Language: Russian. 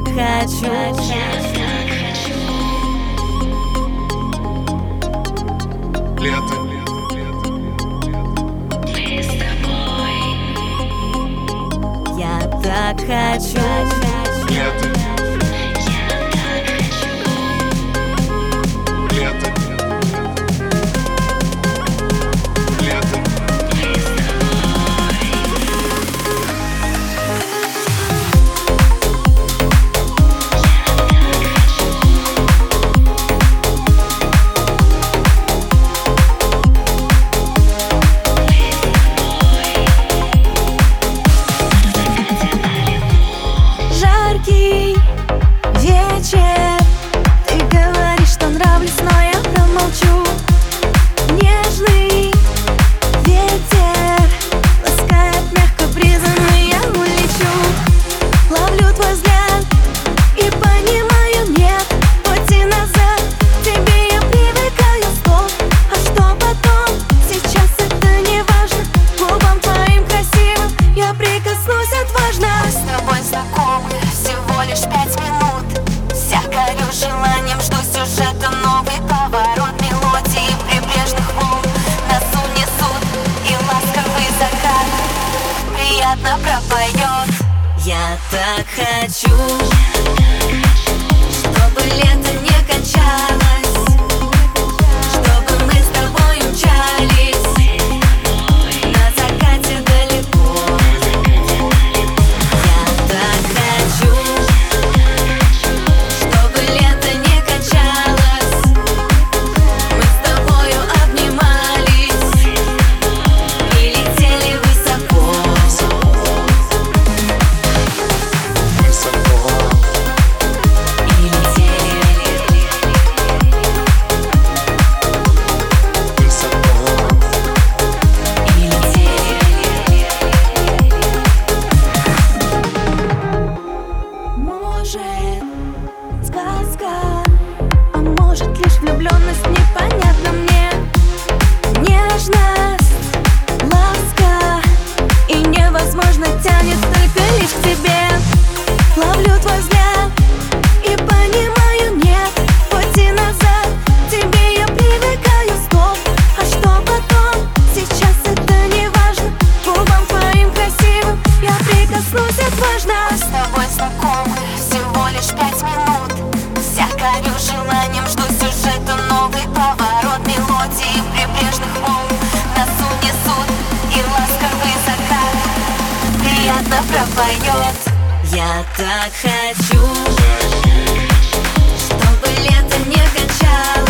так хочу. Лето. Я так хочу. приятно пропоет Я так хочу, чтобы лето не поет Я так хочу Чтобы лето не кончалось